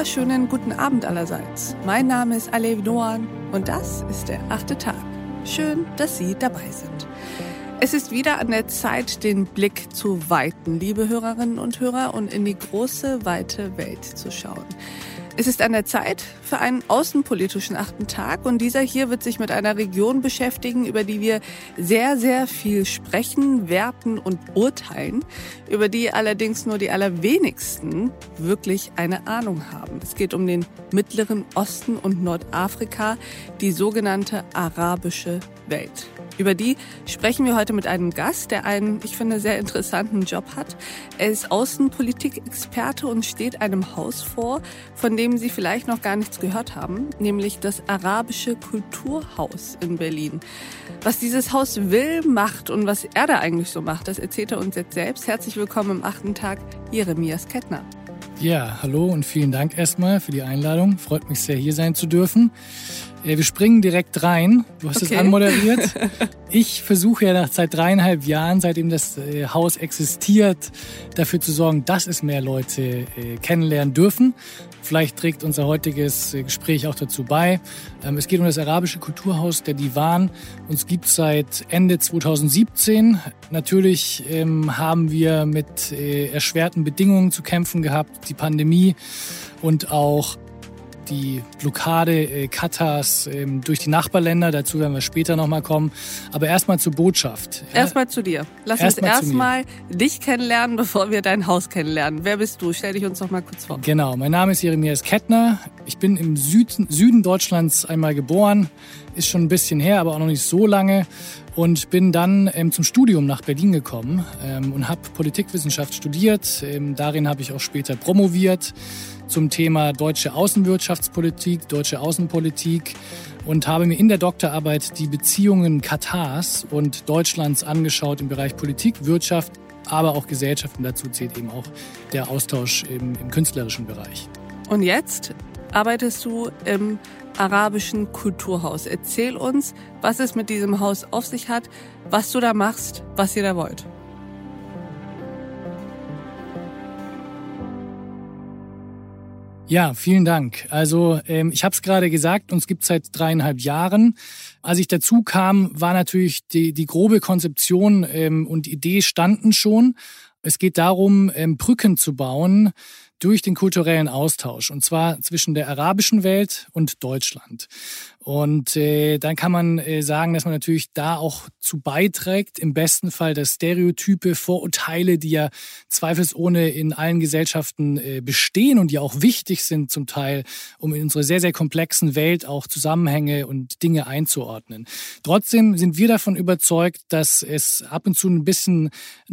wunderschönen guten Abend allerseits. Mein Name ist Alev Noan und das ist der achte Tag. Schön, dass Sie dabei sind. Es ist wieder an der Zeit, den Blick zu weiten, liebe Hörerinnen und Hörer, und in die große, weite Welt zu schauen. Es ist an der Zeit für einen außenpolitischen achten Tag und dieser hier wird sich mit einer Region beschäftigen, über die wir sehr, sehr viel sprechen, werten und urteilen, über die allerdings nur die allerwenigsten wirklich eine Ahnung haben. Es geht um den Mittleren Osten und Nordafrika, die sogenannte arabische Welt. Über die sprechen wir heute mit einem Gast, der einen, ich finde, sehr interessanten Job hat. Er ist Außenpolitik-Experte und steht einem Haus vor, von dem Sie vielleicht noch gar nichts gehört haben, nämlich das Arabische Kulturhaus in Berlin. Was dieses Haus will, macht und was er da eigentlich so macht, das erzählt er uns jetzt selbst. Herzlich willkommen im achten Tag, Jeremias Kettner. Ja, hallo und vielen Dank erstmal für die Einladung. Freut mich sehr, hier sein zu dürfen. Wir springen direkt rein. Du hast okay. es anmoderiert. Ich versuche ja nach seit dreieinhalb Jahren, seitdem das äh, Haus existiert, dafür zu sorgen, dass es mehr Leute äh, kennenlernen dürfen. Vielleicht trägt unser heutiges äh, Gespräch auch dazu bei. Ähm, es geht um das arabische Kulturhaus der Divan. Uns gibt es seit Ende 2017. Natürlich ähm, haben wir mit erschwerten Bedingungen zu kämpfen gehabt, die Pandemie und auch die Blockade äh, Katars ähm, durch die Nachbarländer. Dazu werden wir später nochmal kommen. Aber erstmal zur Botschaft. Erstmal zu dir. Lass erst uns erstmal dich kennenlernen, bevor wir dein Haus kennenlernen. Wer bist du? Stell dich uns noch mal kurz vor. Genau, mein Name ist Jeremias Kettner. Ich bin im Süden, Süden Deutschlands einmal geboren. Ist schon ein bisschen her, aber auch noch nicht so lange und bin dann ähm, zum Studium nach Berlin gekommen ähm, und habe Politikwissenschaft studiert. Ähm, darin habe ich auch später promoviert zum Thema deutsche Außenwirtschaftspolitik, deutsche Außenpolitik und habe mir in der Doktorarbeit die Beziehungen Katars und Deutschlands angeschaut im Bereich Politik, Wirtschaft, aber auch Gesellschaft. Und dazu zählt eben auch der Austausch im, im künstlerischen Bereich. Und jetzt arbeitest du im arabischen Kulturhaus. Erzähl uns, was es mit diesem Haus auf sich hat, was du da machst, was ihr da wollt. Ja, vielen Dank. Also ähm, ich habe es gerade gesagt, uns gibt seit dreieinhalb Jahren. Als ich dazu kam, war natürlich die, die grobe Konzeption ähm, und Idee standen schon. Es geht darum, ähm, Brücken zu bauen durch den kulturellen Austausch und zwar zwischen der arabischen Welt und Deutschland. Und äh, dann kann man äh, sagen, dass man natürlich da auch zu beiträgt, im besten Fall, dass Stereotype, Vorurteile, die ja zweifelsohne in allen Gesellschaften äh, bestehen und die auch wichtig sind zum Teil, um in unserer sehr, sehr komplexen Welt auch Zusammenhänge und Dinge einzuordnen. Trotzdem sind wir davon überzeugt, dass es ab und zu ein bisschen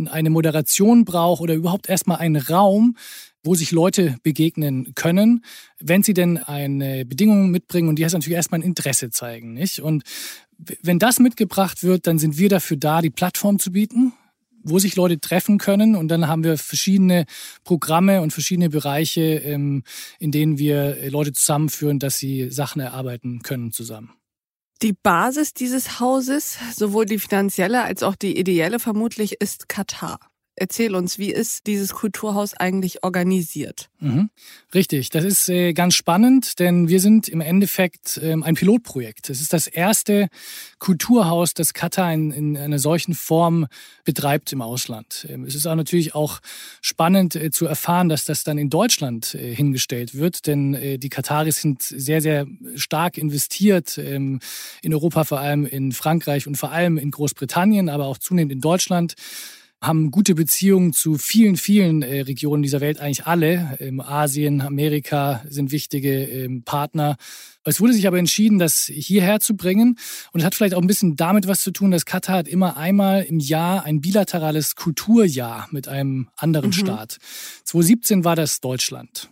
eine Moderation braucht oder überhaupt erstmal einen Raum, wo sich Leute begegnen können, wenn sie denn eine Bedingung mitbringen und die heißt natürlich erstmal ein Interesse zeigen, nicht? Und wenn das mitgebracht wird, dann sind wir dafür da, die Plattform zu bieten, wo sich Leute treffen können. Und dann haben wir verschiedene Programme und verschiedene Bereiche, ähm, in denen wir Leute zusammenführen, dass sie Sachen erarbeiten können zusammen. Die Basis dieses Hauses, sowohl die finanzielle als auch die ideelle vermutlich, ist Katar. Erzähl uns, wie ist dieses Kulturhaus eigentlich organisiert? Mhm. Richtig, das ist äh, ganz spannend, denn wir sind im Endeffekt ähm, ein Pilotprojekt. Es ist das erste Kulturhaus, das Katar in, in einer solchen Form betreibt im Ausland. Ähm, es ist auch natürlich auch spannend äh, zu erfahren, dass das dann in Deutschland äh, hingestellt wird, denn äh, die Kataris sind sehr, sehr stark investiert ähm, in Europa, vor allem in Frankreich und vor allem in Großbritannien, aber auch zunehmend in Deutschland haben gute Beziehungen zu vielen, vielen äh, Regionen dieser Welt, eigentlich alle. Ähm, Asien, Amerika sind wichtige ähm, Partner. Es wurde sich aber entschieden, das hierher zu bringen. Und es hat vielleicht auch ein bisschen damit was zu tun, dass Katar hat immer einmal im Jahr ein bilaterales Kulturjahr mit einem anderen mhm. Staat. 2017 war das Deutschland.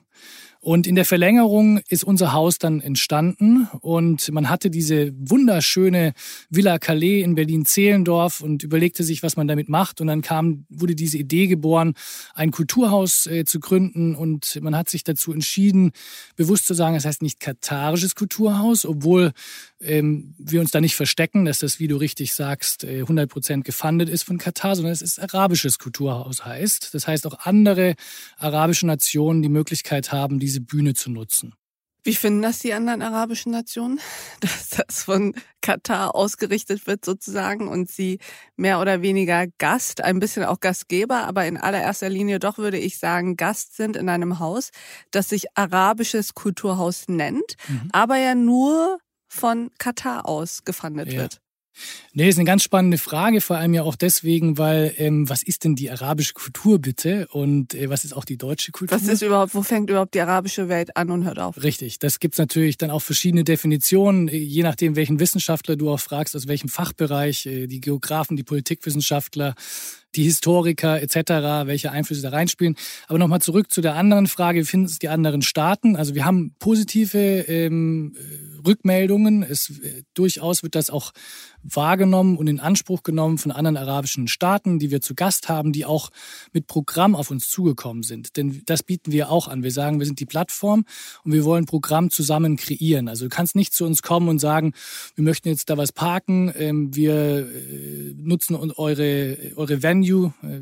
Und in der Verlängerung ist unser Haus dann entstanden und man hatte diese wunderschöne Villa Calais in Berlin-Zehlendorf und überlegte sich, was man damit macht. Und dann kam, wurde diese Idee geboren, ein Kulturhaus äh, zu gründen und man hat sich dazu entschieden, bewusst zu sagen, es das heißt nicht katarisches Kulturhaus, obwohl ähm, wir uns da nicht verstecken, dass das, wie du richtig sagst, 100 äh, Prozent gefundet ist von Katar, sondern es ist arabisches Kulturhaus heißt. Das heißt auch andere arabische Nationen die Möglichkeit haben, diese Bühne zu nutzen. Wie finden das die anderen arabischen Nationen, dass das von Katar ausgerichtet wird sozusagen und sie mehr oder weniger Gast, ein bisschen auch Gastgeber, aber in allererster Linie doch würde ich sagen Gast sind in einem Haus, das sich arabisches Kulturhaus nennt, mhm. aber ja nur von Katar aus gefundet ja. wird. Nee, ist eine ganz spannende Frage, vor allem ja auch deswegen, weil ähm, was ist denn die arabische Kultur bitte und äh, was ist auch die deutsche Kultur? Was ist überhaupt, wo fängt überhaupt die arabische Welt an und hört auf? Richtig, das gibt's natürlich dann auch verschiedene Definitionen, äh, je nachdem, welchen Wissenschaftler du auch fragst, aus welchem Fachbereich, äh, die Geografen, die Politikwissenschaftler, die Historiker etc., welche Einflüsse da reinspielen. Aber nochmal zurück zu der anderen Frage, wie finden es die anderen Staaten? Also wir haben positive ähm, Rückmeldungen. Es, äh, durchaus wird das auch wahrgenommen und in Anspruch genommen von anderen arabischen Staaten, die wir zu Gast haben, die auch mit Programm auf uns zugekommen sind. Denn das bieten wir auch an. Wir sagen, wir sind die Plattform und wir wollen Programm zusammen kreieren. Also du kannst nicht zu uns kommen und sagen, wir möchten jetzt da was parken, ähm, wir äh, nutzen eure, eure Venue, äh,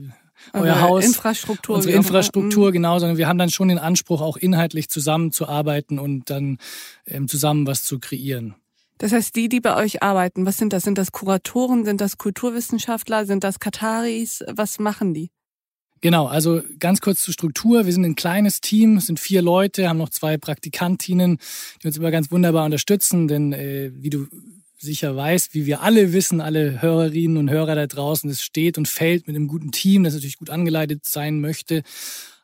euer Haus, Infrastruktur, unsere Infrastruktur, mhm. genau, sondern wir haben dann schon den Anspruch, auch inhaltlich zusammenzuarbeiten und dann ähm, zusammen was zu kreieren. Das heißt, die, die bei euch arbeiten, was sind das? Sind das Kuratoren? Sind das Kulturwissenschaftler? Sind das Kataris? Was machen die? Genau, also ganz kurz zur Struktur. Wir sind ein kleines Team, sind vier Leute, haben noch zwei Praktikantinnen, die uns immer ganz wunderbar unterstützen, denn äh, wie du sicher weißt, wie wir alle wissen, alle Hörerinnen und Hörer da draußen, es steht und fällt mit einem guten Team, das natürlich gut angeleitet sein möchte.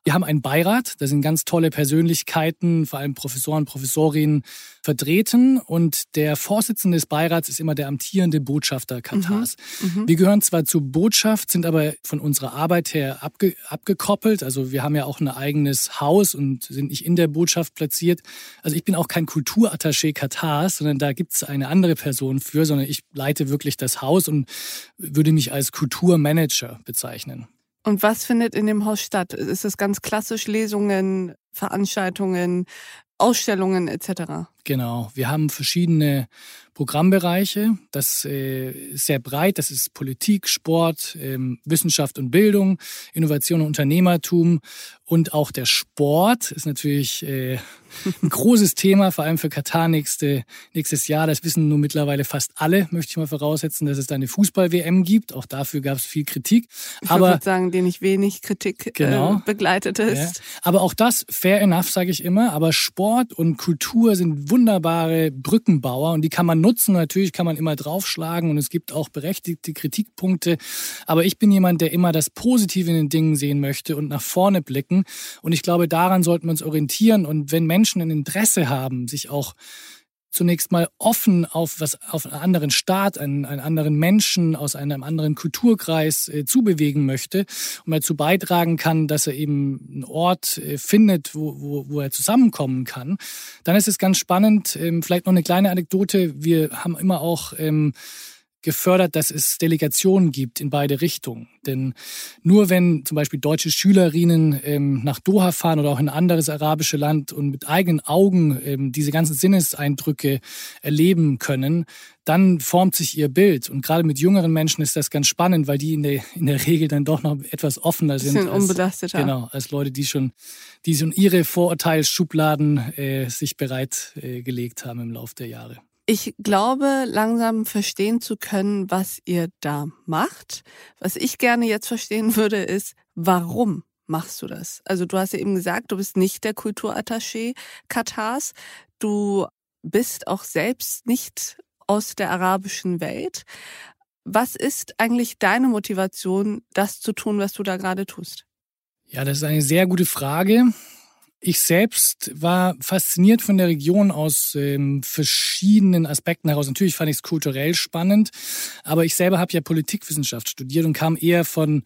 Wir haben einen Beirat, da sind ganz tolle Persönlichkeiten, vor allem Professoren, Professorinnen vertreten und der Vorsitzende des Beirats ist immer der amtierende Botschafter Katars. Mhm. Mhm. Wir gehören zwar zur Botschaft, sind aber von unserer Arbeit her abge abgekoppelt. Also wir haben ja auch ein eigenes Haus und sind nicht in der Botschaft platziert. Also ich bin auch kein Kulturattaché Katars, sondern da gibt es eine andere Person für, sondern ich leite wirklich das Haus und würde mich als Kulturmanager bezeichnen. Und was findet in dem Haus statt? Ist es ganz klassisch Lesungen, Veranstaltungen, Ausstellungen etc.? Genau, wir haben verschiedene Programmbereiche. Das äh, ist sehr breit. Das ist Politik, Sport, ähm, Wissenschaft und Bildung, Innovation und Unternehmertum und auch der Sport ist natürlich äh, ein großes Thema, vor allem für Katar nächste, nächstes Jahr. Das wissen nun mittlerweile fast alle, möchte ich mal voraussetzen, dass es da eine Fußball-WM gibt. Auch dafür gab es viel Kritik. Ich Aber, würde sagen, den nicht wenig Kritik äh, genau, äh, begleitet ist. Ja. Aber auch das, fair enough, sage ich immer. Aber Sport und Kultur sind wunderbare Brückenbauer und die kann man nutzen. Natürlich kann man immer draufschlagen und es gibt auch berechtigte Kritikpunkte. Aber ich bin jemand, der immer das Positive in den Dingen sehen möchte und nach vorne blicken. Und ich glaube, daran sollten wir uns orientieren. Und wenn Menschen ein Interesse haben, sich auch zunächst mal offen auf was auf einen anderen Staat, einen, einen anderen Menschen aus einem anderen Kulturkreis äh, zubewegen möchte und dazu beitragen kann, dass er eben einen Ort äh, findet, wo, wo, wo er zusammenkommen kann, dann ist es ganz spannend. Ähm, vielleicht noch eine kleine Anekdote. Wir haben immer auch ähm, gefördert, dass es Delegationen gibt in beide Richtungen. Denn nur wenn zum Beispiel deutsche Schülerinnen ähm, nach Doha fahren oder auch in ein anderes arabische Land und mit eigenen Augen ähm, diese ganzen Sinneseindrücke erleben können, dann formt sich ihr Bild. Und gerade mit jüngeren Menschen ist das ganz spannend, weil die in der, in der Regel dann doch noch etwas offener sind. Als, unbelasteter. Genau, als Leute, die schon, die schon ihre Vorurteilsschubladen äh, sich bereit äh, gelegt haben im Laufe der Jahre. Ich glaube, langsam verstehen zu können, was ihr da macht. Was ich gerne jetzt verstehen würde, ist, warum machst du das? Also du hast ja eben gesagt, du bist nicht der Kulturattaché Katars. Du bist auch selbst nicht aus der arabischen Welt. Was ist eigentlich deine Motivation, das zu tun, was du da gerade tust? Ja, das ist eine sehr gute Frage. Ich selbst war fasziniert von der Region aus ähm, verschiedenen Aspekten heraus. Natürlich fand ich es kulturell spannend, aber ich selber habe ja Politikwissenschaft studiert und kam eher von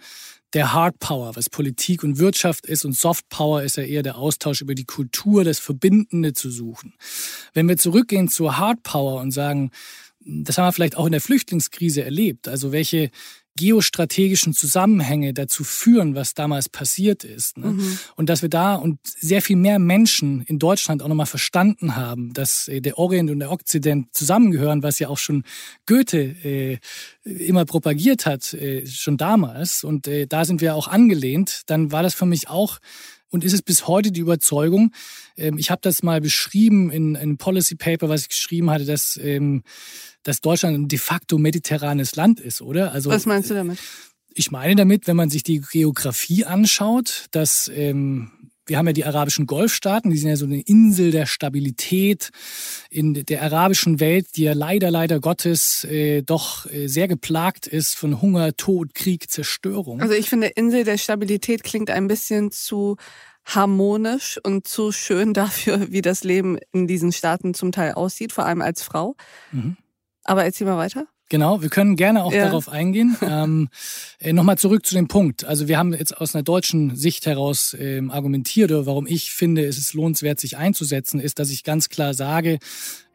der Hard Power, was Politik und Wirtschaft ist und Soft Power ist ja eher der Austausch über die Kultur, das Verbindende zu suchen. Wenn wir zurückgehen zur Hard Power und sagen, das haben wir vielleicht auch in der Flüchtlingskrise erlebt. Also welche geostrategischen Zusammenhänge dazu führen, was damals passiert ist. Ne? Mhm. Und dass wir da und sehr viel mehr Menschen in Deutschland auch nochmal verstanden haben, dass äh, der Orient und der Okzident zusammengehören, was ja auch schon Goethe äh, immer propagiert hat, äh, schon damals. Und äh, da sind wir auch angelehnt. Dann war das für mich auch und ist es bis heute die Überzeugung, ähm, ich habe das mal beschrieben in einem Policy Paper, was ich geschrieben hatte, dass ähm, dass Deutschland ein de facto mediterranes Land ist, oder? Also, Was meinst du damit? Ich meine damit, wenn man sich die Geografie anschaut, dass ähm, wir haben ja die arabischen Golfstaaten, die sind ja so eine Insel der Stabilität in der arabischen Welt, die ja leider, leider Gottes äh, doch äh, sehr geplagt ist von Hunger, Tod, Krieg, Zerstörung. Also ich finde, Insel der Stabilität klingt ein bisschen zu harmonisch und zu schön dafür, wie das Leben in diesen Staaten zum Teil aussieht, vor allem als Frau. Mhm. Aber erzähl mal weiter. Genau, wir können gerne auch ja. darauf eingehen. ähm, äh, Nochmal zurück zu dem Punkt. Also wir haben jetzt aus einer deutschen Sicht heraus ähm, argumentiert, warum ich finde, es ist lohnenswert, sich einzusetzen, ist, dass ich ganz klar sage,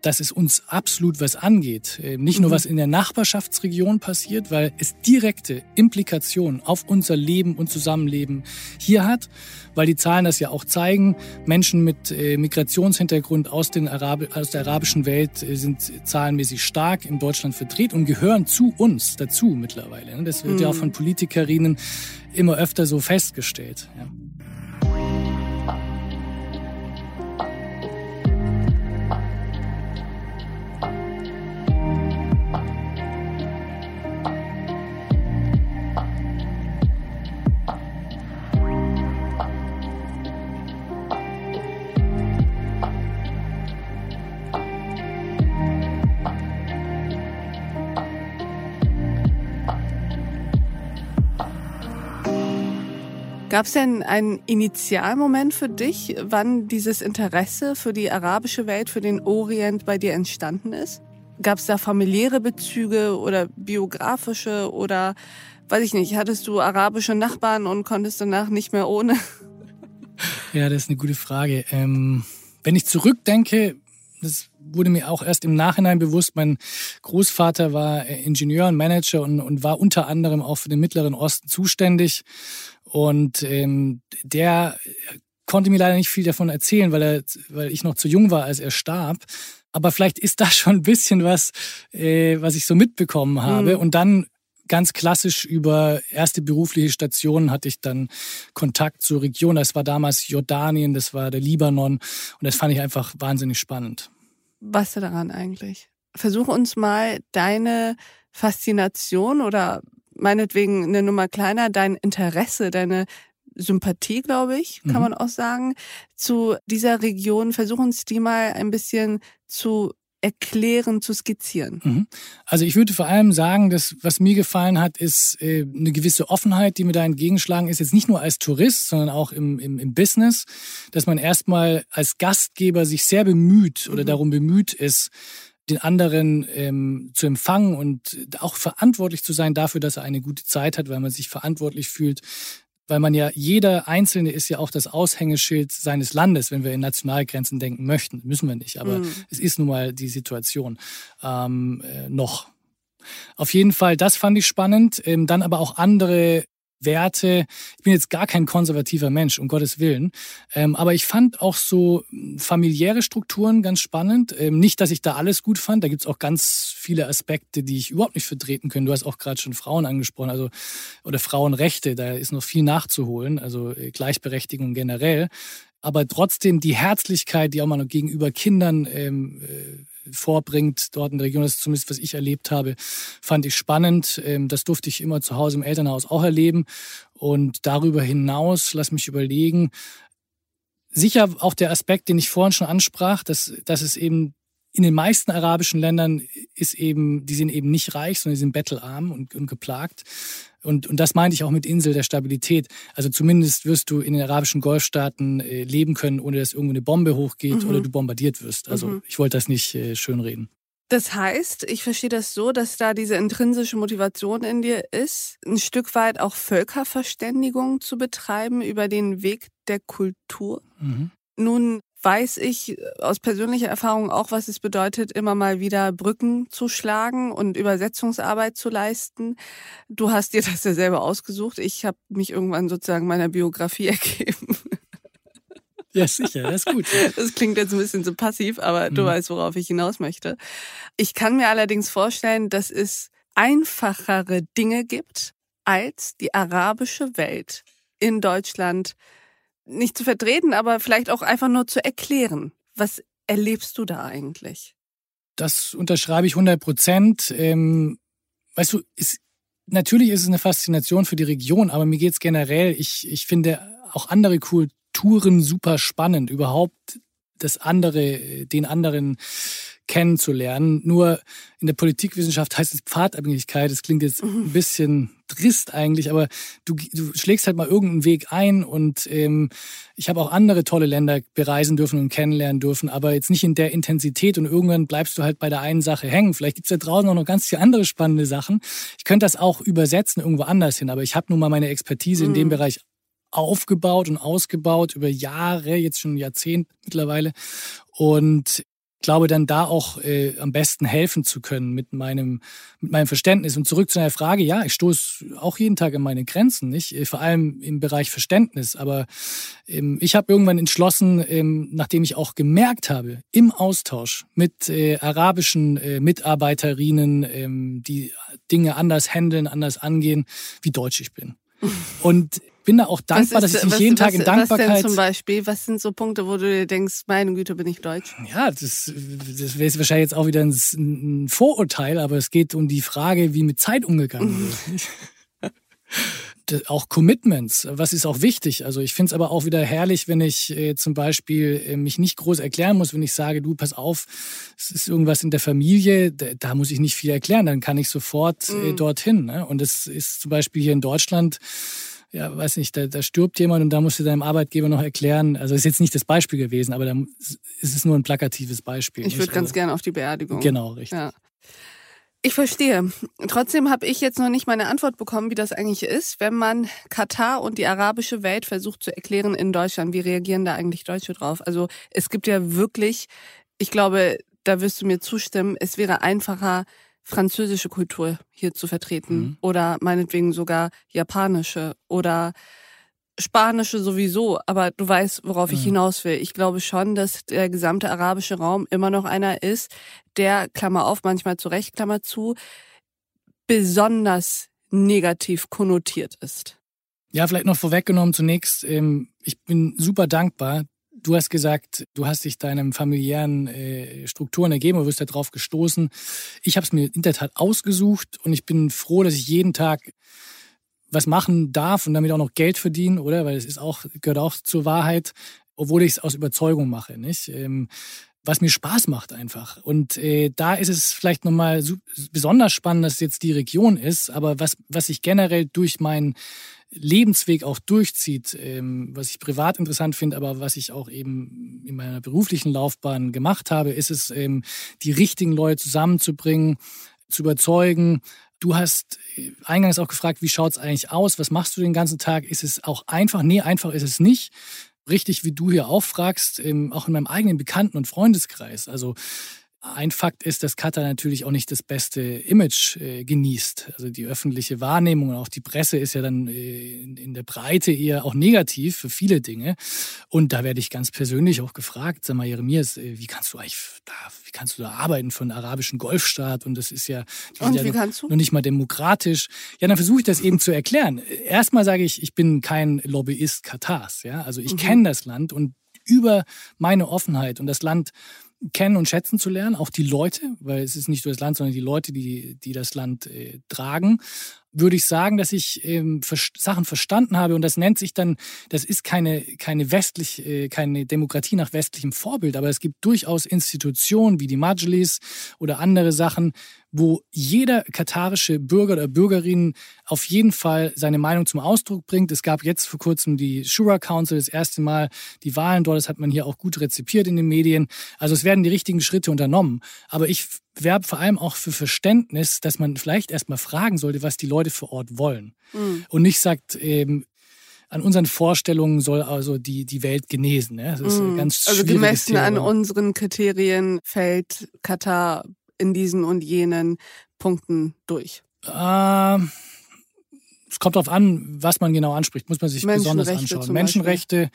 dass es uns absolut was angeht. Ähm, nicht nur mhm. was in der Nachbarschaftsregion passiert, weil es direkte Implikationen auf unser Leben und Zusammenleben hier hat, weil die Zahlen das ja auch zeigen. Menschen mit äh, Migrationshintergrund aus, den Arabi aus der arabischen Welt äh, sind zahlenmäßig stark in Deutschland vertreten und gehören zu uns dazu mittlerweile. Ne? Das wird ja auch mhm. von Politikerinnen immer öfter so festgestellt. Ja. Gab es denn einen Initialmoment für dich, wann dieses Interesse für die arabische Welt, für den Orient bei dir entstanden ist? Gab es da familiäre Bezüge oder biografische oder weiß ich nicht, hattest du arabische Nachbarn und konntest danach nicht mehr ohne? Ja, das ist eine gute Frage. Ähm, wenn ich zurückdenke, das wurde mir auch erst im Nachhinein bewusst. Mein Großvater war Ingenieur und Manager und, und war unter anderem auch für den Mittleren Osten zuständig. Und ähm, der konnte mir leider nicht viel davon erzählen, weil, er, weil ich noch zu jung war, als er starb. Aber vielleicht ist da schon ein bisschen was, äh, was ich so mitbekommen habe. Mhm. Und dann ganz klassisch über erste berufliche Stationen hatte ich dann Kontakt zur Region. Das war damals Jordanien, das war der Libanon. Und das fand ich einfach wahnsinnig spannend. Was daran eigentlich? Versuch uns mal deine Faszination oder meinetwegen eine Nummer kleiner, dein Interesse, deine Sympathie, glaube ich, kann mhm. man auch sagen, zu dieser Region. Versuch uns die mal ein bisschen zu erklären, zu skizzieren? Mhm. Also ich würde vor allem sagen, dass was mir gefallen hat, ist äh, eine gewisse Offenheit, die mir da entgegenschlagen ist, jetzt nicht nur als Tourist, sondern auch im, im, im Business, dass man erstmal als Gastgeber sich sehr bemüht oder mhm. darum bemüht ist, den anderen ähm, zu empfangen und auch verantwortlich zu sein dafür, dass er eine gute Zeit hat, weil man sich verantwortlich fühlt. Weil man ja, jeder Einzelne ist ja auch das Aushängeschild seines Landes, wenn wir in Nationalgrenzen denken möchten. Müssen wir nicht, aber mhm. es ist nun mal die Situation ähm, äh, noch. Auf jeden Fall, das fand ich spannend. Ähm, dann aber auch andere Werte. Ich bin jetzt gar kein konservativer Mensch, um Gottes Willen. Ähm, aber ich fand auch so familiäre Strukturen ganz spannend. Ähm, nicht, dass ich da alles gut fand. Da gibt's auch ganz viele Aspekte, die ich überhaupt nicht vertreten können. Du hast auch gerade schon Frauen angesprochen, also oder Frauenrechte. Da ist noch viel nachzuholen. Also äh, Gleichberechtigung generell. Aber trotzdem die Herzlichkeit, die auch mal noch gegenüber Kindern ähm, äh, vorbringt dort in der Region. Das ist zumindest, was ich erlebt habe, fand ich spannend. Ähm, das durfte ich immer zu Hause im Elternhaus auch erleben. Und darüber hinaus, lass mich überlegen, sicher auch der Aspekt, den ich vorhin schon ansprach, dass, dass es eben in den meisten arabischen Ländern ist eben, die sind eben nicht reich, sondern die sind bettelarm und, und geplagt. Und, und das meinte ich auch mit Insel der Stabilität. Also zumindest wirst du in den arabischen Golfstaaten äh, leben können, ohne dass irgendwo eine Bombe hochgeht mhm. oder du bombardiert wirst. Also mhm. ich wollte das nicht äh, schönreden. Das heißt, ich verstehe das so, dass da diese intrinsische Motivation in dir ist, ein Stück weit auch Völkerverständigung zu betreiben über den Weg der Kultur. Mhm. Nun weiß ich aus persönlicher Erfahrung auch, was es bedeutet, immer mal wieder Brücken zu schlagen und Übersetzungsarbeit zu leisten. Du hast dir das ja selber ausgesucht. Ich habe mich irgendwann sozusagen meiner Biografie ergeben. Ja, sicher, das ist gut. Das klingt jetzt ein bisschen so passiv, aber mhm. du weißt, worauf ich hinaus möchte. Ich kann mir allerdings vorstellen, dass es einfachere Dinge gibt, als die arabische Welt in Deutschland nicht zu vertreten, aber vielleicht auch einfach nur zu erklären. Was erlebst du da eigentlich? Das unterschreibe ich 100 Prozent. Ähm, weißt du, ist, natürlich ist es eine Faszination für die Region, aber mir geht's generell. Ich, ich finde auch andere Kulturen super spannend. Überhaupt das andere, den anderen kennenzulernen. Nur in der Politikwissenschaft heißt es Pfadabhängigkeit. Das klingt jetzt mhm. ein bisschen trist eigentlich, aber du, du schlägst halt mal irgendeinen Weg ein und ähm, ich habe auch andere tolle Länder bereisen dürfen und kennenlernen dürfen, aber jetzt nicht in der Intensität und irgendwann bleibst du halt bei der einen Sache hängen. Vielleicht gibt's da draußen auch noch ganz viele andere spannende Sachen. Ich könnte das auch übersetzen irgendwo anders hin, aber ich habe nun mal meine Expertise mhm. in dem mhm. Bereich aufgebaut und ausgebaut über Jahre, jetzt schon ein Jahrzehnt mittlerweile. Und glaube dann da auch äh, am besten helfen zu können mit meinem mit meinem Verständnis. Und zurück zu einer Frage. Ja ich stoße auch jeden Tag an meine Grenzen nicht? Äh, vor allem im Bereich Verständnis. Aber ähm, ich habe irgendwann entschlossen ähm, nachdem ich auch gemerkt habe im Austausch mit äh, arabischen äh, Mitarbeiterinnen ähm, die Dinge anders handeln anders angehen wie deutsch ich bin. Und bin da auch dankbar, ist, dass ich mich was, jeden Tag was, in Dankbarkeit. Was denn zum Beispiel? Was sind so Punkte, wo du dir denkst, meine Güte, bin ich deutsch? Ja, das, das wäre wahrscheinlich jetzt auch wieder ein, ein, Vorurteil, aber es geht um die Frage, wie mit Zeit umgegangen wird. auch Commitments, was ist auch wichtig. Also ich finde es aber auch wieder herrlich, wenn ich äh, zum Beispiel äh, mich nicht groß erklären muss, wenn ich sage, du, pass auf, es ist irgendwas in der Familie, da, da muss ich nicht viel erklären, dann kann ich sofort äh, mm. dorthin. Ne? Und das ist zum Beispiel hier in Deutschland ja, weiß nicht, da, da stirbt jemand und da musst du deinem Arbeitgeber noch erklären. Also ist jetzt nicht das Beispiel gewesen, aber da ist es nur ein plakatives Beispiel. Ich würde ganz gerne auf die Beerdigung. Genau, richtig. Ja. Ich verstehe. Trotzdem habe ich jetzt noch nicht meine Antwort bekommen, wie das eigentlich ist, wenn man Katar und die arabische Welt versucht zu erklären in Deutschland. Wie reagieren da eigentlich Deutsche drauf? Also es gibt ja wirklich, ich glaube, da wirst du mir zustimmen, es wäre einfacher, französische Kultur hier zu vertreten mhm. oder meinetwegen sogar japanische oder spanische sowieso, aber du weißt, worauf mhm. ich hinaus will. Ich glaube schon, dass der gesamte arabische Raum immer noch einer ist, der, Klammer auf, manchmal zurecht, Klammer zu, besonders negativ konnotiert ist. Ja, vielleicht noch vorweggenommen zunächst, ähm, ich bin super dankbar, Du hast gesagt, du hast dich deinem familiären äh, Strukturen ergeben, du wirst darauf gestoßen. Ich habe es mir in der Tat ausgesucht und ich bin froh, dass ich jeden Tag was machen darf und damit auch noch Geld verdienen, oder? Weil es ist auch gehört auch zur Wahrheit, obwohl ich es aus Überzeugung mache, nicht? Ähm, was mir Spaß macht einfach. Und äh, da ist es vielleicht nochmal besonders spannend, dass es jetzt die Region ist, aber was, was ich generell durch meinen Lebensweg auch durchzieht, ähm, was ich privat interessant finde, aber was ich auch eben in meiner beruflichen Laufbahn gemacht habe, ist es, ähm, die richtigen Leute zusammenzubringen, zu überzeugen. Du hast äh, eingangs auch gefragt, wie schaut's eigentlich aus? Was machst du den ganzen Tag? Ist es auch einfach? Nee, einfach ist es nicht richtig, wie du hier auch fragst, ähm, auch in meinem eigenen Bekannten- und Freundeskreis. Also ein Fakt ist, dass Katar natürlich auch nicht das beste Image äh, genießt. Also die öffentliche Wahrnehmung und auch die Presse ist ja dann äh, in, der Breite eher auch negativ für viele Dinge. Und da werde ich ganz persönlich auch gefragt, sag mal, Jeremias, äh, wie kannst du eigentlich da, wie kannst du da arbeiten für einen arabischen Golfstaat? Und das ist ja, und ja du? noch nicht mal demokratisch. Ja, dann versuche ich das eben zu erklären. Erstmal sage ich, ich bin kein Lobbyist Katars. Ja, also ich mhm. kenne das Land und über meine Offenheit und das Land kennen und schätzen zu lernen, auch die Leute, weil es ist nicht nur das Land, sondern die Leute, die, die das Land äh, tragen würde ich sagen, dass ich ähm, Sachen verstanden habe und das nennt sich dann, das ist keine, keine westlich, äh, keine Demokratie nach westlichem Vorbild, aber es gibt durchaus Institutionen wie die Majlis oder andere Sachen, wo jeder katarische Bürger oder Bürgerin auf jeden Fall seine Meinung zum Ausdruck bringt. Es gab jetzt vor kurzem die Shura Council, das erste Mal die Wahlen dort, das hat man hier auch gut rezipiert in den Medien. Also es werden die richtigen Schritte unternommen. Aber ich werbe vor allem auch für Verständnis, dass man vielleicht erstmal fragen sollte, was die Leute vor Ort wollen. Mhm. Und nicht sagt, ähm, an unseren Vorstellungen soll also die, die Welt genesen. Ne? Das ist mm. ganz Also gemessen Thema. an unseren Kriterien fällt Katar in diesen und jenen Punkten durch. Ähm es kommt darauf an, was man genau anspricht, muss man sich besonders anschauen. Menschenrechte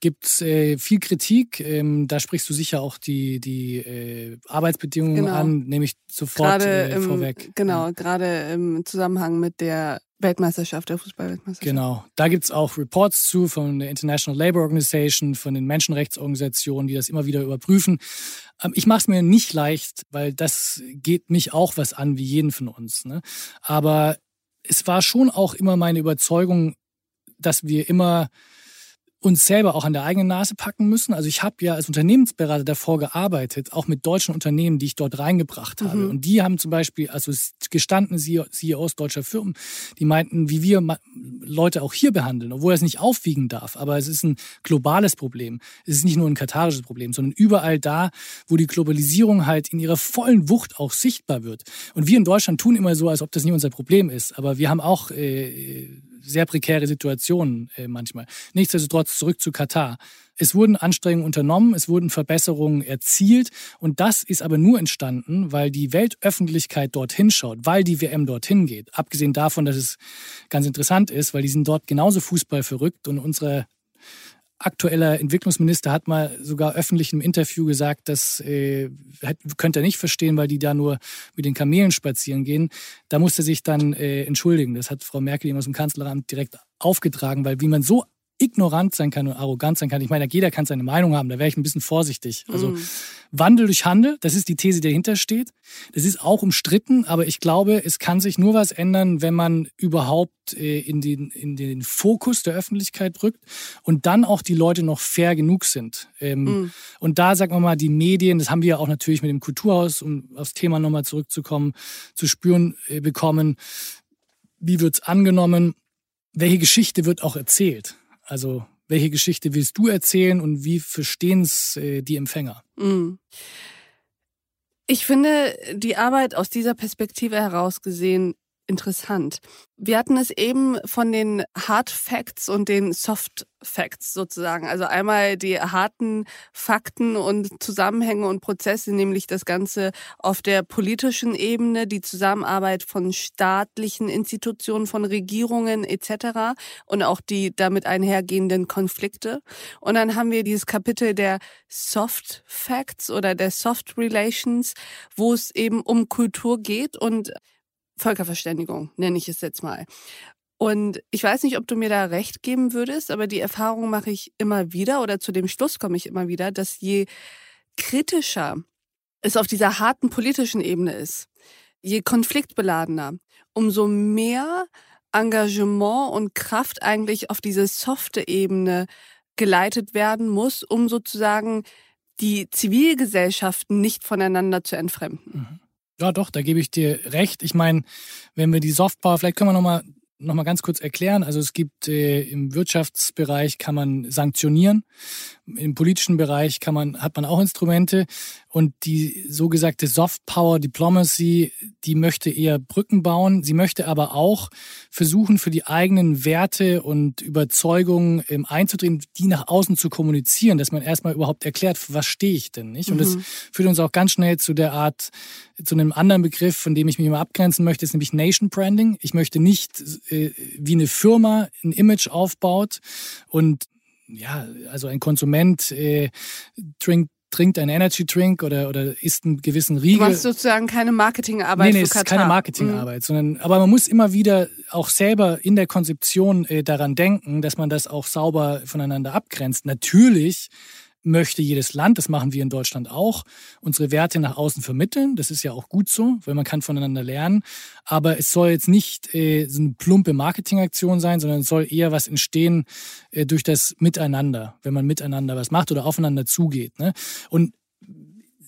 gibt es äh, viel Kritik. Ähm, da sprichst du sicher auch die, die äh, Arbeitsbedingungen genau. an, nehme ich sofort gerade äh, vorweg. Genau, ja. gerade im Zusammenhang mit der Weltmeisterschaft, der Fußballweltmeisterschaft. Genau. Da gibt es auch Reports zu von der International Labour Organization, von den Menschenrechtsorganisationen, die das immer wieder überprüfen. Ähm, ich mache es mir nicht leicht, weil das geht mich auch was an, wie jeden von uns. Ne? Aber es war schon auch immer meine Überzeugung, dass wir immer uns selber auch an der eigenen Nase packen müssen. Also ich habe ja als Unternehmensberater davor gearbeitet, auch mit deutschen Unternehmen, die ich dort reingebracht habe. Mhm. Und die haben zum Beispiel, also gestandene CEOs deutscher Firmen, die meinten, wie wir Leute auch hier behandeln, obwohl es nicht aufwiegen darf. Aber es ist ein globales Problem. Es ist nicht nur ein katarisches Problem, sondern überall da, wo die Globalisierung halt in ihrer vollen Wucht auch sichtbar wird. Und wir in Deutschland tun immer so, als ob das nicht unser Problem ist. Aber wir haben auch äh, sehr prekäre Situationen äh, manchmal. Nichtsdestotrotz zurück zu Katar. Es wurden Anstrengungen unternommen, es wurden Verbesserungen erzielt und das ist aber nur entstanden, weil die Weltöffentlichkeit dorthin schaut, weil die WM dorthin geht. Abgesehen davon, dass es ganz interessant ist, weil die sind dort genauso Fußball verrückt und unsere aktueller Entwicklungsminister hat mal sogar öffentlich im Interview gesagt, das äh, könnte er nicht verstehen, weil die da nur mit den Kamelen spazieren gehen. Da musste er sich dann äh, entschuldigen. Das hat Frau Merkel ihm aus dem Kanzleramt direkt aufgetragen, weil wie man so ignorant sein kann und arrogant sein kann. Ich meine, jeder kann seine Meinung haben, da wäre ich ein bisschen vorsichtig. Also mm. Wandel durch Handel, das ist die These, die dahinter steht. Das ist auch umstritten, aber ich glaube, es kann sich nur was ändern, wenn man überhaupt äh, in, den, in den Fokus der Öffentlichkeit rückt und dann auch die Leute noch fair genug sind. Mm. Und da, sagen wir mal, die Medien, das haben wir ja auch natürlich mit dem Kulturhaus, um aufs Thema nochmal zurückzukommen, zu spüren äh, bekommen. Wie wird's angenommen? Welche Geschichte wird auch erzählt? Also welche Geschichte willst du erzählen und wie verstehen es äh, die Empfänger? Mm. Ich finde die Arbeit aus dieser Perspektive heraus gesehen interessant. Wir hatten es eben von den Hard Facts und den Soft Facts sozusagen. Also einmal die harten Fakten und Zusammenhänge und Prozesse, nämlich das Ganze auf der politischen Ebene, die Zusammenarbeit von staatlichen Institutionen, von Regierungen etc. und auch die damit einhergehenden Konflikte. Und dann haben wir dieses Kapitel der Soft Facts oder der Soft Relations, wo es eben um Kultur geht und Völkerverständigung, nenne ich es jetzt mal. Und ich weiß nicht, ob du mir da recht geben würdest, aber die Erfahrung mache ich immer wieder oder zu dem Schluss komme ich immer wieder, dass je kritischer es auf dieser harten politischen Ebene ist, je konfliktbeladener, umso mehr Engagement und Kraft eigentlich auf diese softe Ebene geleitet werden muss, um sozusagen die Zivilgesellschaften nicht voneinander zu entfremden. Mhm. Ja, doch, da gebe ich dir recht. Ich meine, wenn wir die Softpower, vielleicht können wir nochmal noch mal ganz kurz erklären. Also es gibt äh, im Wirtschaftsbereich kann man sanktionieren, im politischen Bereich kann man hat man auch Instrumente und die so gesagte Soft Power Diplomacy, die möchte eher Brücken bauen. Sie möchte aber auch versuchen, für die eigenen Werte und Überzeugungen ähm, einzudrehen, die nach außen zu kommunizieren, dass man erstmal überhaupt erklärt, was stehe ich denn, nicht? Und mhm. das führt uns auch ganz schnell zu der Art, zu einem anderen Begriff, von dem ich mich immer abgrenzen möchte, ist nämlich Nation Branding. Ich möchte nicht äh, wie eine Firma ein Image aufbaut und ja, also ein Konsument äh, trinkt trinkt einen Energy Drink oder, oder isst einen gewissen Riegel. Du machst sozusagen keine Marketingarbeit nee, nee, Katar. ist keine Marketingarbeit, mhm. sondern aber man muss immer wieder auch selber in der Konzeption äh, daran denken, dass man das auch sauber voneinander abgrenzt. Natürlich möchte jedes Land, das machen wir in Deutschland auch, unsere Werte nach außen vermitteln. Das ist ja auch gut so, weil man kann voneinander lernen. Aber es soll jetzt nicht äh, so eine plumpe Marketingaktion sein, sondern es soll eher was entstehen äh, durch das Miteinander, wenn man miteinander was macht oder aufeinander zugeht. Ne? Und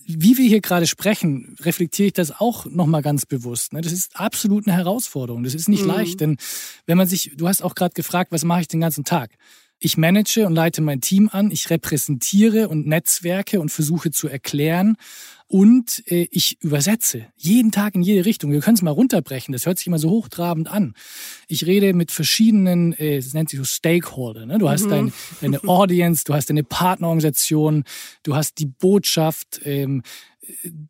wie wir hier gerade sprechen, reflektiere ich das auch nochmal ganz bewusst. Ne? Das ist absolut eine Herausforderung. Das ist nicht mhm. leicht, denn wenn man sich, du hast auch gerade gefragt, was mache ich den ganzen Tag? Ich manage und leite mein Team an, ich repräsentiere und netzwerke und versuche zu erklären, Und äh, ich übersetze jeden Tag in jede Richtung. Wir können es mal runterbrechen. Das hört sich immer so hochtrabend an. Ich rede mit verschiedenen, äh, das nennt sich so Stakeholder. Ne? Du hast mhm. dein, deine Audience, du hast deine Partnerorganisation, du hast die Botschaft, ähm,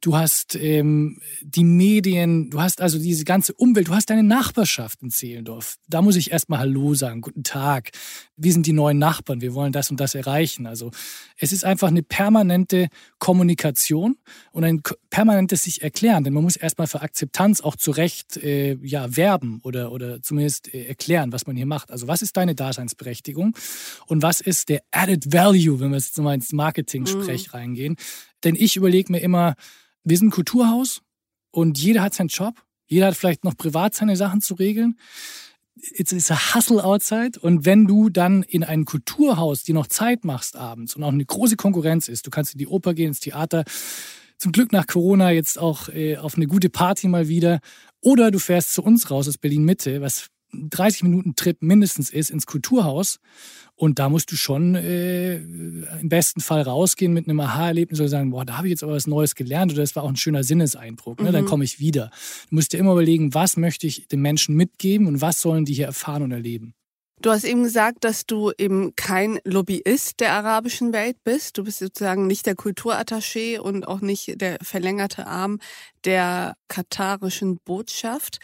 du hast ähm, die Medien, du hast also diese ganze Umwelt, du hast deine Nachbarschaft in Zehlendorf. Da muss ich erstmal Hallo sagen, guten Tag. Wie sind die neuen Nachbarn? Wir wollen das und das erreichen. Also es ist einfach eine permanente Kommunikation und ein permanentes sich erklären, denn man muss erstmal für Akzeptanz auch zu Recht äh, ja, werben oder, oder zumindest äh, erklären, was man hier macht. Also was ist deine Daseinsberechtigung und was ist der Added Value, wenn wir jetzt mal ins Marketing-Sprech mhm. reingehen. Denn ich überlege mir immer, wir sind ein Kulturhaus und jeder hat seinen Job. Jeder hat vielleicht noch privat seine Sachen zu regeln. It's, it's a hustle outside. Und wenn du dann in ein Kulturhaus dir noch Zeit machst abends und auch eine große Konkurrenz ist, du kannst in die Oper gehen, ins Theater, zum Glück nach Corona jetzt auch äh, auf eine gute Party mal wieder. Oder du fährst zu uns raus aus Berlin Mitte, was 30 Minuten Trip mindestens ist, ins Kulturhaus und da musst du schon äh, im besten Fall rausgehen mit einem Aha-Erlebnis oder sagen, boah, da habe ich jetzt aber was Neues gelernt oder das war auch ein schöner Sinneseindruck. Ne? Mhm. Dann komme ich wieder. Du musst dir immer überlegen, was möchte ich den Menschen mitgeben und was sollen die hier erfahren und erleben. Du hast eben gesagt, dass du eben kein Lobbyist der arabischen Welt bist. Du bist sozusagen nicht der Kulturattaché und auch nicht der verlängerte Arm der katarischen Botschaft.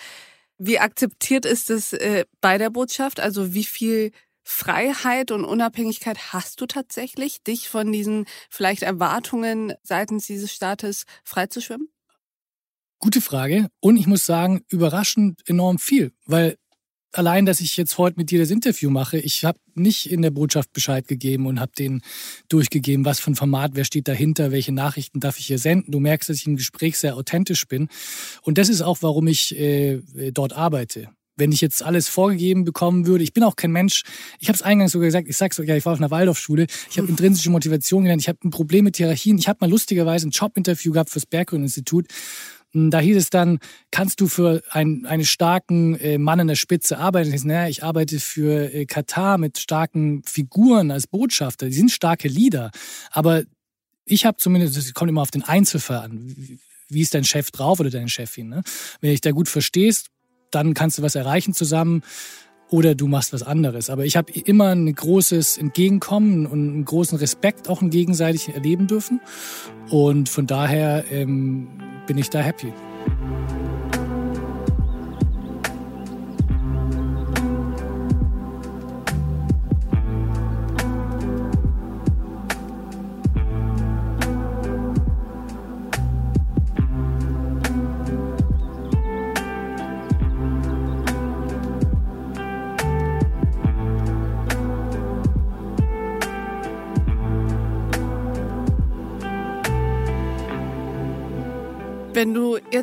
Wie akzeptiert ist es äh, bei der Botschaft? Also wie viel Freiheit und Unabhängigkeit hast du tatsächlich, dich von diesen vielleicht Erwartungen seitens dieses Staates freizuschwimmen? Gute Frage. Und ich muss sagen, überraschend enorm viel, weil allein, dass ich jetzt heute mit dir das Interview mache, ich habe nicht in der Botschaft Bescheid gegeben und habe denen durchgegeben, was für ein Format, wer steht dahinter, welche Nachrichten darf ich hier senden. Du merkst, dass ich im Gespräch sehr authentisch bin. Und das ist auch, warum ich äh, dort arbeite wenn ich jetzt alles vorgegeben bekommen würde. Ich bin auch kein Mensch. Ich habe es eingangs sogar gesagt. Ich sag's ja, ich war auf einer Waldorfschule. Ich habe intrinsische Motivation gelernt. Ich habe ein Problem mit Hierarchien. Ich habe mal lustigerweise ein Jobinterview gehabt fürs Berggrund-Institut. Hm, da hieß es dann, kannst du für einen, einen starken äh, Mann an der Spitze arbeiten? Ich, naja, ich arbeite für äh, Katar mit starken Figuren als Botschafter. Die sind starke Leader. Aber ich habe zumindest, das kommt immer auf den Einzelfall an. Wie ist dein Chef drauf oder deine Chefin? Ne? Wenn dich da gut verstehst, dann kannst du was erreichen zusammen oder du machst was anderes. Aber ich habe immer ein großes Entgegenkommen und einen großen Respekt auch im Gegenseitigen erleben dürfen. Und von daher ähm, bin ich da happy.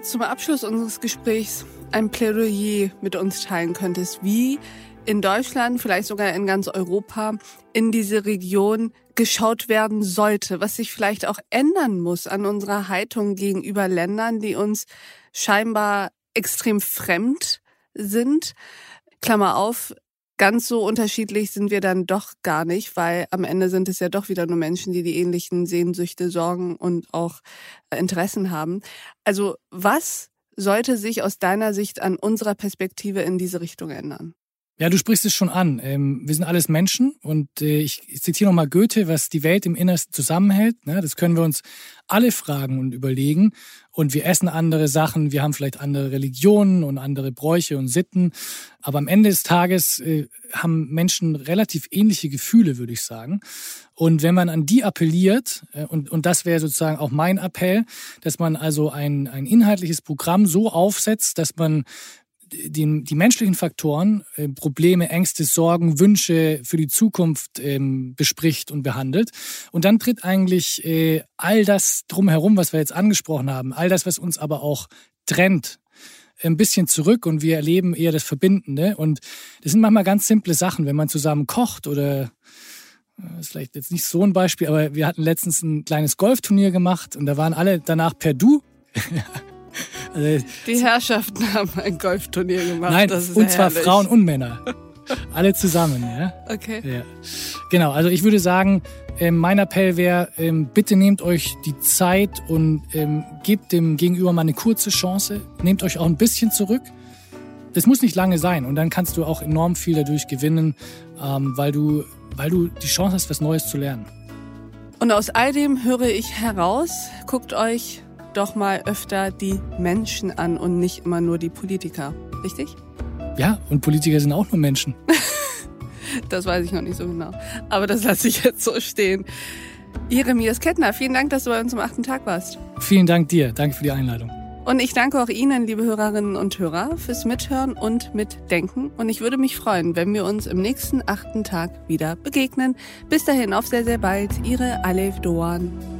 Jetzt zum Abschluss unseres Gesprächs ein Plädoyer mit uns teilen könntest, wie in Deutschland, vielleicht sogar in ganz Europa, in diese Region geschaut werden sollte, was sich vielleicht auch ändern muss an unserer Haltung gegenüber Ländern, die uns scheinbar extrem fremd sind. Klammer auf, ganz so unterschiedlich sind wir dann doch gar nicht, weil am Ende sind es ja doch wieder nur Menschen, die die ähnlichen Sehnsüchte, Sorgen und auch äh, Interessen haben. Also was sollte sich aus deiner Sicht an unserer Perspektive in diese Richtung ändern? Ja, du sprichst es schon an. Ähm, wir sind alles Menschen und äh, ich zitiere nochmal Goethe, was die Welt im Innersten zusammenhält. Ne? Das können wir uns alle fragen und überlegen. Und wir essen andere Sachen, wir haben vielleicht andere Religionen und andere Bräuche und Sitten. Aber am Ende des Tages äh, haben Menschen relativ ähnliche Gefühle, würde ich sagen. Und wenn man an die appelliert, äh, und, und das wäre sozusagen auch mein Appell, dass man also ein, ein inhaltliches Programm so aufsetzt, dass man die, die menschlichen Faktoren, äh, Probleme, Ängste, Sorgen, Wünsche für die Zukunft ähm, bespricht und behandelt. Und dann tritt eigentlich äh, all das drumherum, was wir jetzt angesprochen haben, all das, was uns aber auch trennt, ein bisschen zurück und wir erleben eher das Verbindende. Und das sind manchmal ganz simple Sachen, wenn man zusammen kocht oder das äh, ist vielleicht jetzt nicht so ein Beispiel, aber wir hatten letztens ein kleines Golfturnier gemacht und da waren alle danach per Du. Also, die Herrschaften haben ein Golfturnier gemacht. Nein, und zwar Frauen und Männer. Alle zusammen, ja? Okay. Ja. Genau, also ich würde sagen, ähm, mein Appell wäre, ähm, bitte nehmt euch die Zeit und ähm, gebt dem Gegenüber mal eine kurze Chance. Nehmt euch auch ein bisschen zurück. Das muss nicht lange sein und dann kannst du auch enorm viel dadurch gewinnen, ähm, weil, du, weil du die Chance hast, was Neues zu lernen. Und aus all dem höre ich heraus, guckt euch doch mal öfter die Menschen an und nicht immer nur die Politiker. Richtig? Ja, und Politiker sind auch nur Menschen. das weiß ich noch nicht so genau. Aber das lasse ich jetzt so stehen. Jeremias Kettner, vielen Dank, dass du bei uns am achten Tag warst. Vielen Dank dir. Danke für die Einladung. Und ich danke auch Ihnen, liebe Hörerinnen und Hörer, fürs Mithören und Mitdenken. Und ich würde mich freuen, wenn wir uns im nächsten achten Tag wieder begegnen. Bis dahin, auf sehr, sehr bald. Ihre Alef Doan.